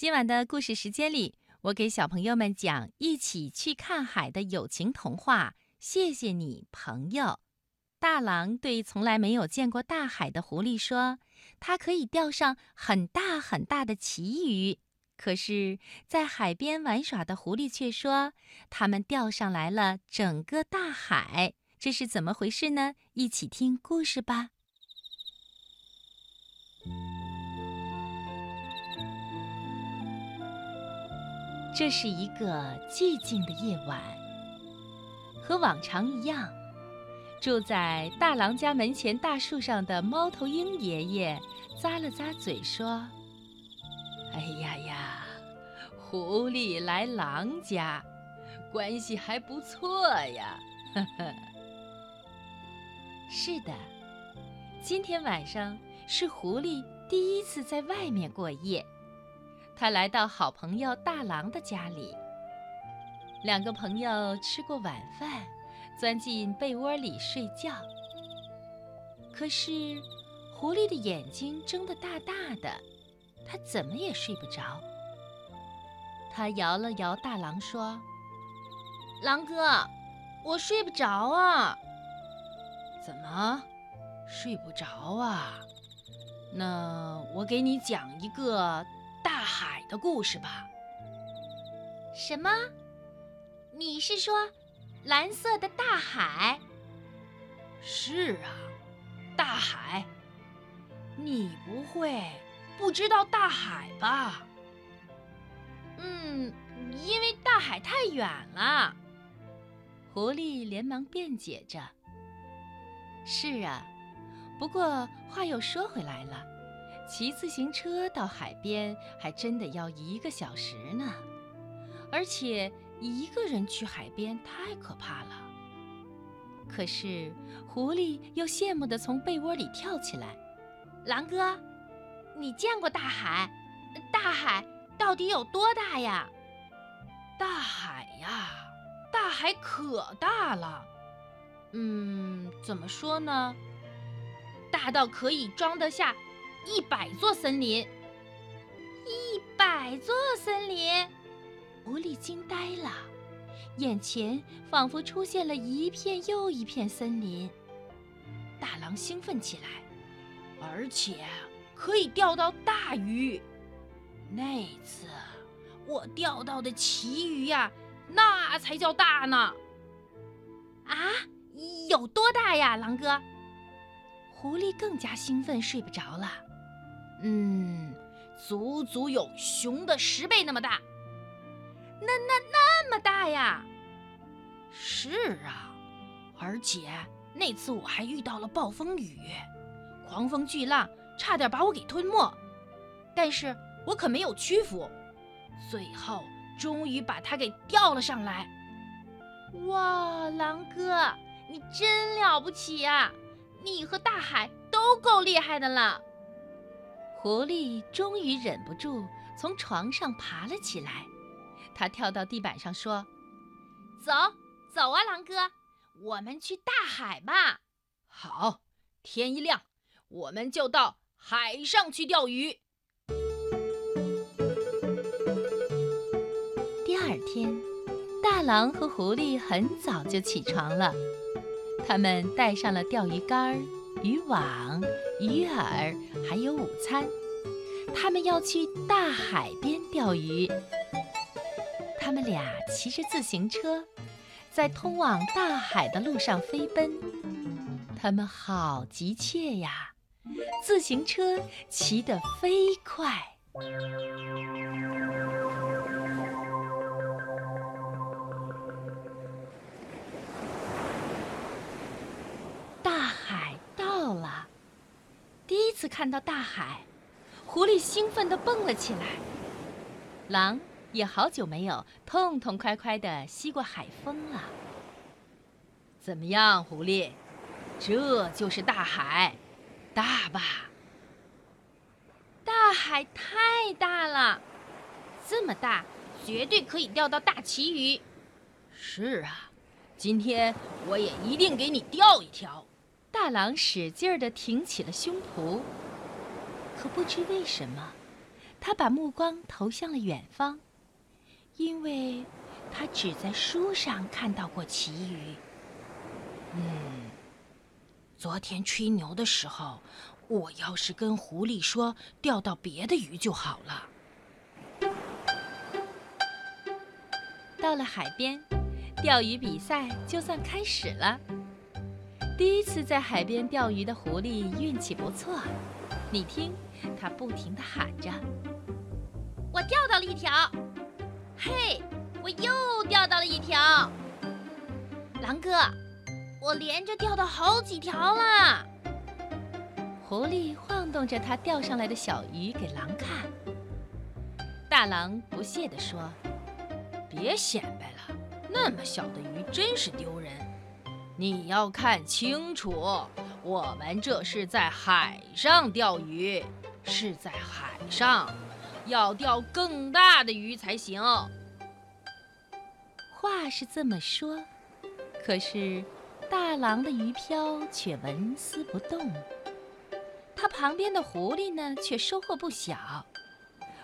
今晚的故事时间里，我给小朋友们讲《一起去看海》的友情童话。谢谢你，朋友。大狼对从来没有见过大海的狐狸说：“它可以钓上很大很大的旗鱼。”可是，在海边玩耍的狐狸却说：“他们钓上来了整个大海。”这是怎么回事呢？一起听故事吧。这是一个寂静的夜晚，和往常一样，住在大郎家门前大树上的猫头鹰爷爷咂了咂嘴说：“哎呀呀，狐狸来狼家，关系还不错呀。”呵呵。是的，今天晚上是狐狸第一次在外面过夜。他来到好朋友大狼的家里，两个朋友吃过晚饭，钻进被窝里睡觉。可是，狐狸的眼睛睁得大大的，他怎么也睡不着。他摇了摇大狼，说：“狼哥，我睡不着啊。”“怎么，睡不着啊？那我给你讲一个。”大海的故事吧？什么？你是说蓝色的大海？是啊，大海。你不会不知道大海吧？嗯，因为大海太远了。狐狸连忙辩解着：“是啊，不过话又说回来了。”骑自行车到海边还真的要一个小时呢，而且一个人去海边太可怕了。可是狐狸又羡慕地从被窝里跳起来：“狼哥，你见过大海？大海到底有多大呀？”“大海呀，大海可大了。嗯，怎么说呢？大到可以装得下。”一百座森林，一百座森林，狐狸惊呆了，眼前仿佛出现了一片又一片森林。大狼兴奋起来，而且可以钓到大鱼。那次我钓到的旗鱼呀，那才叫大呢！啊，有多大呀，狼哥？狐狸更加兴奋，睡不着了。嗯，足足有熊的十倍那么大。那那那么大呀？是啊，而且那次我还遇到了暴风雨，狂风巨浪差点把我给吞没，但是我可没有屈服，最后终于把它给钓了上来。哇，狼哥，你真了不起呀！你和大海都够厉害的了。狐狸终于忍不住从床上爬了起来，它跳到地板上说：“走，走啊，狼哥，我们去大海吧！”好，天一亮，我们就到海上去钓鱼。第二天，大狼和狐狸很早就起床了，他们带上了钓鱼竿、渔网。鱼饵还有午餐，他们要去大海边钓鱼。他们俩骑着自行车，在通往大海的路上飞奔。他们好急切呀，自行车骑得飞快。次看到大海，狐狸兴奋地蹦了起来。狼也好久没有痛痛快快地吸过海风了。怎么样，狐狸？这就是大海，大吧？大海太大了，这么大，绝对可以钓到大旗鱼。是啊，今天我也一定给你钓一条。大狼使劲儿地挺起了胸脯，可不知为什么，他把目光投向了远方，因为他只在书上看到过旗鱼。嗯，昨天吹牛的时候，我要是跟狐狸说钓到别的鱼就好了。到了海边，钓鱼比赛就算开始了。第一次在海边钓鱼的狐狸运气不错，你听，它不停地喊着：“我钓到了一条！嘿，我又钓到了一条！狼哥，我连着钓到好几条了！”狐狸晃动着它钓上来的小鱼给狼看。大狼不屑地说。别显摆了，那么小的鱼真是丢人。你要看清楚，我们这是在海上钓鱼，是在海上，要钓更大的鱼才行。话是这么说，可是大狼的鱼漂却纹丝不动。他旁边的狐狸呢，却收获不小。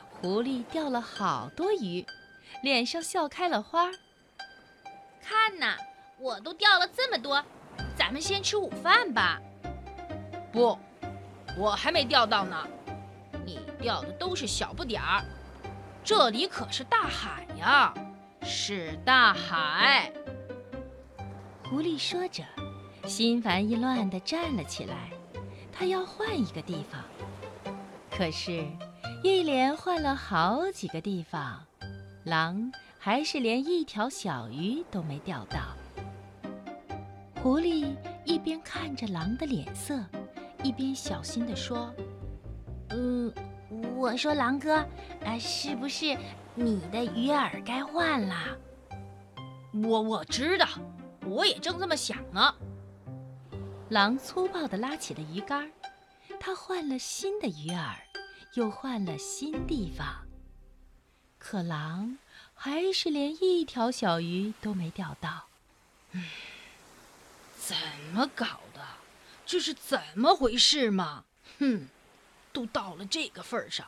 狐狸钓了好多鱼。脸上笑开了花。看呐，我都钓了这么多，咱们先吃午饭吧。不，我还没钓到呢。你钓的都是小不点儿，这里可是大海呀，是大海。狐狸说着，心烦意乱地站了起来，他要换一个地方。可是，一连换了好几个地方。狼还是连一条小鱼都没钓到。狐狸一边看着狼的脸色，一边小心地说：“嗯，我说狼哥，啊，是不是你的鱼饵该换了？”“我我知道，我也正这么想呢。”狼粗暴地拉起了鱼竿，他换了新的鱼饵，又换了新地方。可狼还是连一条小鱼都没钓到。嗯，怎么搞的？这是怎么回事嘛？哼，都到了这个份上，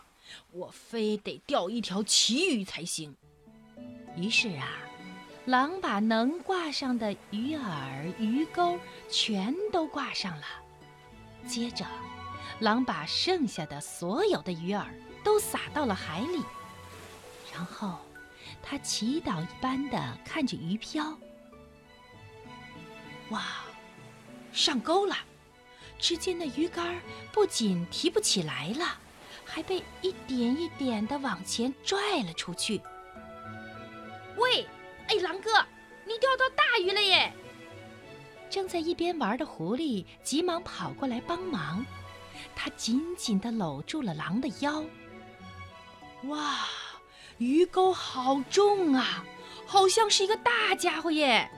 我非得钓一条奇鱼才行。于是啊，狼把能挂上的鱼饵、鱼钩全都挂上了。接着，狼把剩下的所有的鱼饵都撒到了海里。然后，他祈祷一般的看着鱼漂。哇，上钩了！只见那鱼竿不仅提不起来了，还被一点一点的往前拽了出去。喂，哎，狼哥，你钓到大鱼了耶！正在一边玩的狐狸急忙跑过来帮忙，他紧紧地搂住了狼的腰。哇！鱼钩好重啊，好像是一个大家伙耶。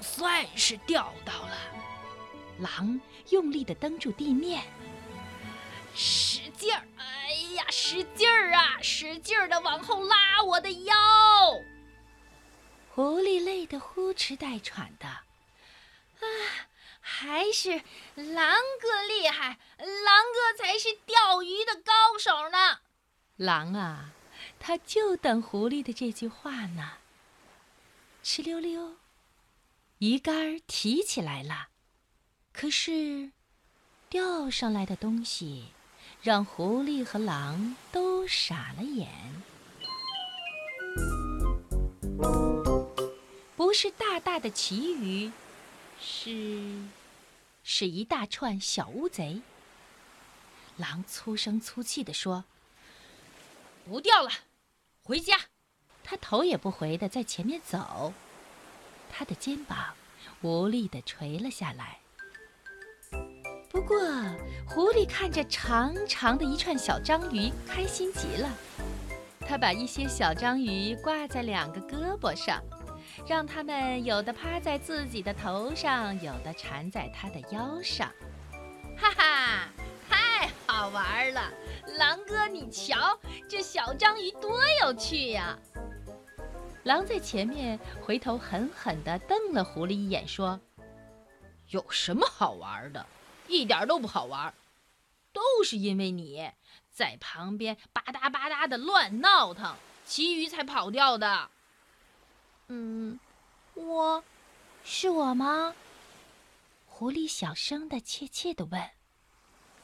算是钓到了。狼用力地蹬住地面，使劲儿！哎呀，使劲儿啊！使劲儿的往后拉我的腰。狐狸累得呼哧带喘的。啊！还是狼哥厉害，狼哥才是钓鱼的高手呢。狼啊，他就等狐狸的这句话呢。哧溜溜，鱼竿提起来了，可是钓上来的东西让狐狸和狼都傻了眼。不是大大的旗鱼，是。是一大串小乌贼。狼粗声粗气地说：“不钓了，回家。”他头也不回地在前面走，他的肩膀无力地垂了下来。不过，狐狸看着长长的一串小章鱼，开心极了。他把一些小章鱼挂在两个胳膊上。让它们有的趴在自己的头上，有的缠在他的腰上，哈哈，太好玩了！狼哥，你瞧，这小章鱼多有趣呀！狼在前面回头狠狠地瞪了狐狸一眼，说：“有什么好玩的？一点都不好玩。都是因为你在旁边吧嗒吧嗒的乱闹腾，其余才跑掉的。嗯，我，是我吗？狐狸小声的、怯怯的问。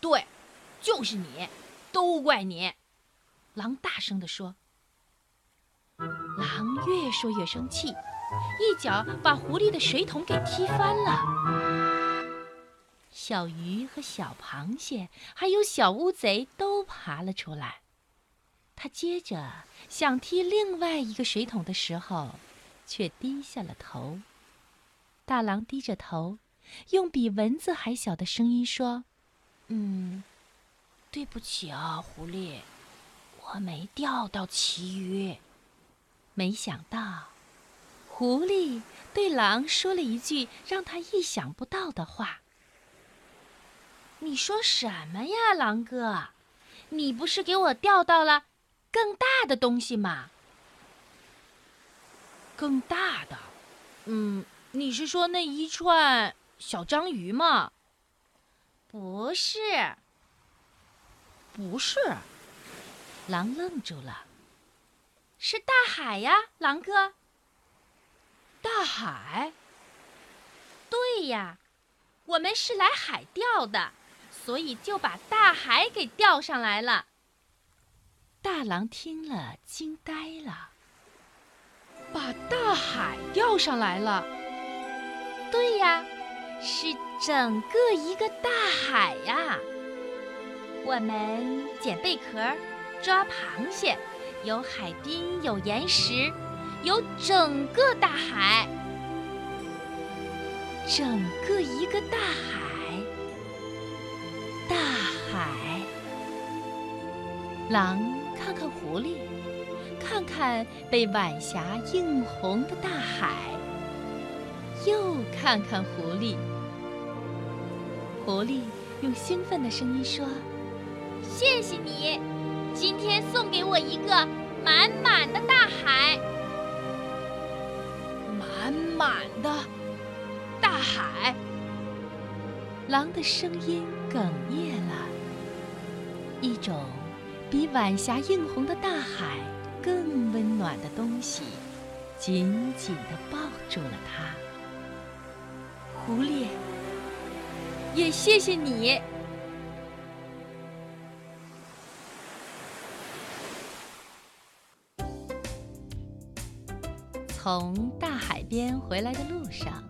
对，就是你，都怪你。狼大声地说。狼越说越生气，一脚把狐狸的水桶给踢翻了。小鱼和小螃蟹还有小乌贼都爬了出来。他接着想踢另外一个水桶的时候，却低下了头。大狼低着头，用比蚊子还小的声音说：“嗯，对不起啊，狐狸，我没钓到旗鱼。”没想到，狐狸对狼说了一句让他意想不到的话：“你说什么呀，狼哥？你不是给我钓到了更大的东西吗？更大的？嗯，你是说那一串小章鱼吗？不是，不是。”狼愣住了。是大海呀，狼哥。大海？对呀，我们是来海钓的，所以就把大海给钓上来了。大狼听了，惊呆了。把大海钓上来了？对呀，是整个一个大海呀。我们捡贝壳，抓螃蟹。有海滨，有岩石，有整个大海，整个一个大海，大海。狼看看狐狸，看看被晚霞映红的大海，又看看狐狸。狐狸用兴奋的声音说：“谢谢你。”今天送给我一个满满的大海，满满的大海。狼的声音哽咽了，一种比晚霞映红的大海更温暖的东西，紧紧地抱住了它。狐狸，也谢谢你。从大海边回来的路上，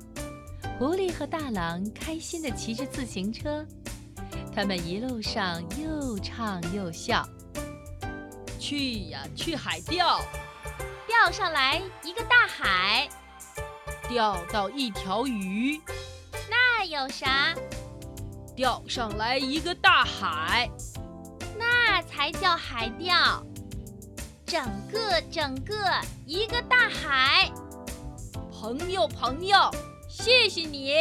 狐狸和大狼开心地骑着自行车。他们一路上又唱又笑。去呀，去海钓，钓上来一个大海，钓到一条鱼，那有啥？钓上来一个大海，那才叫海钓。整个整个一个大海，朋友朋友，谢谢你。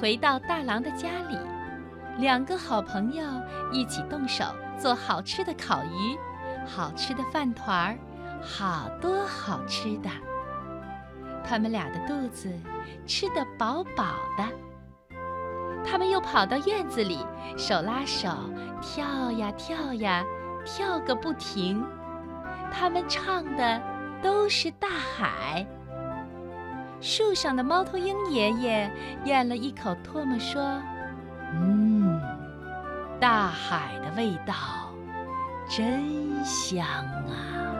回到大狼的家里，两个好朋友一起动手做好吃的烤鱼，好吃的饭团儿，好多好吃的。他们俩的肚子吃得饱饱的。他们又跑到院子里，手拉手跳呀跳呀，跳个不停。他们唱的都是大海。树上的猫头鹰爷爷咽了一口唾沫，说：“嗯，大海的味道真香啊。”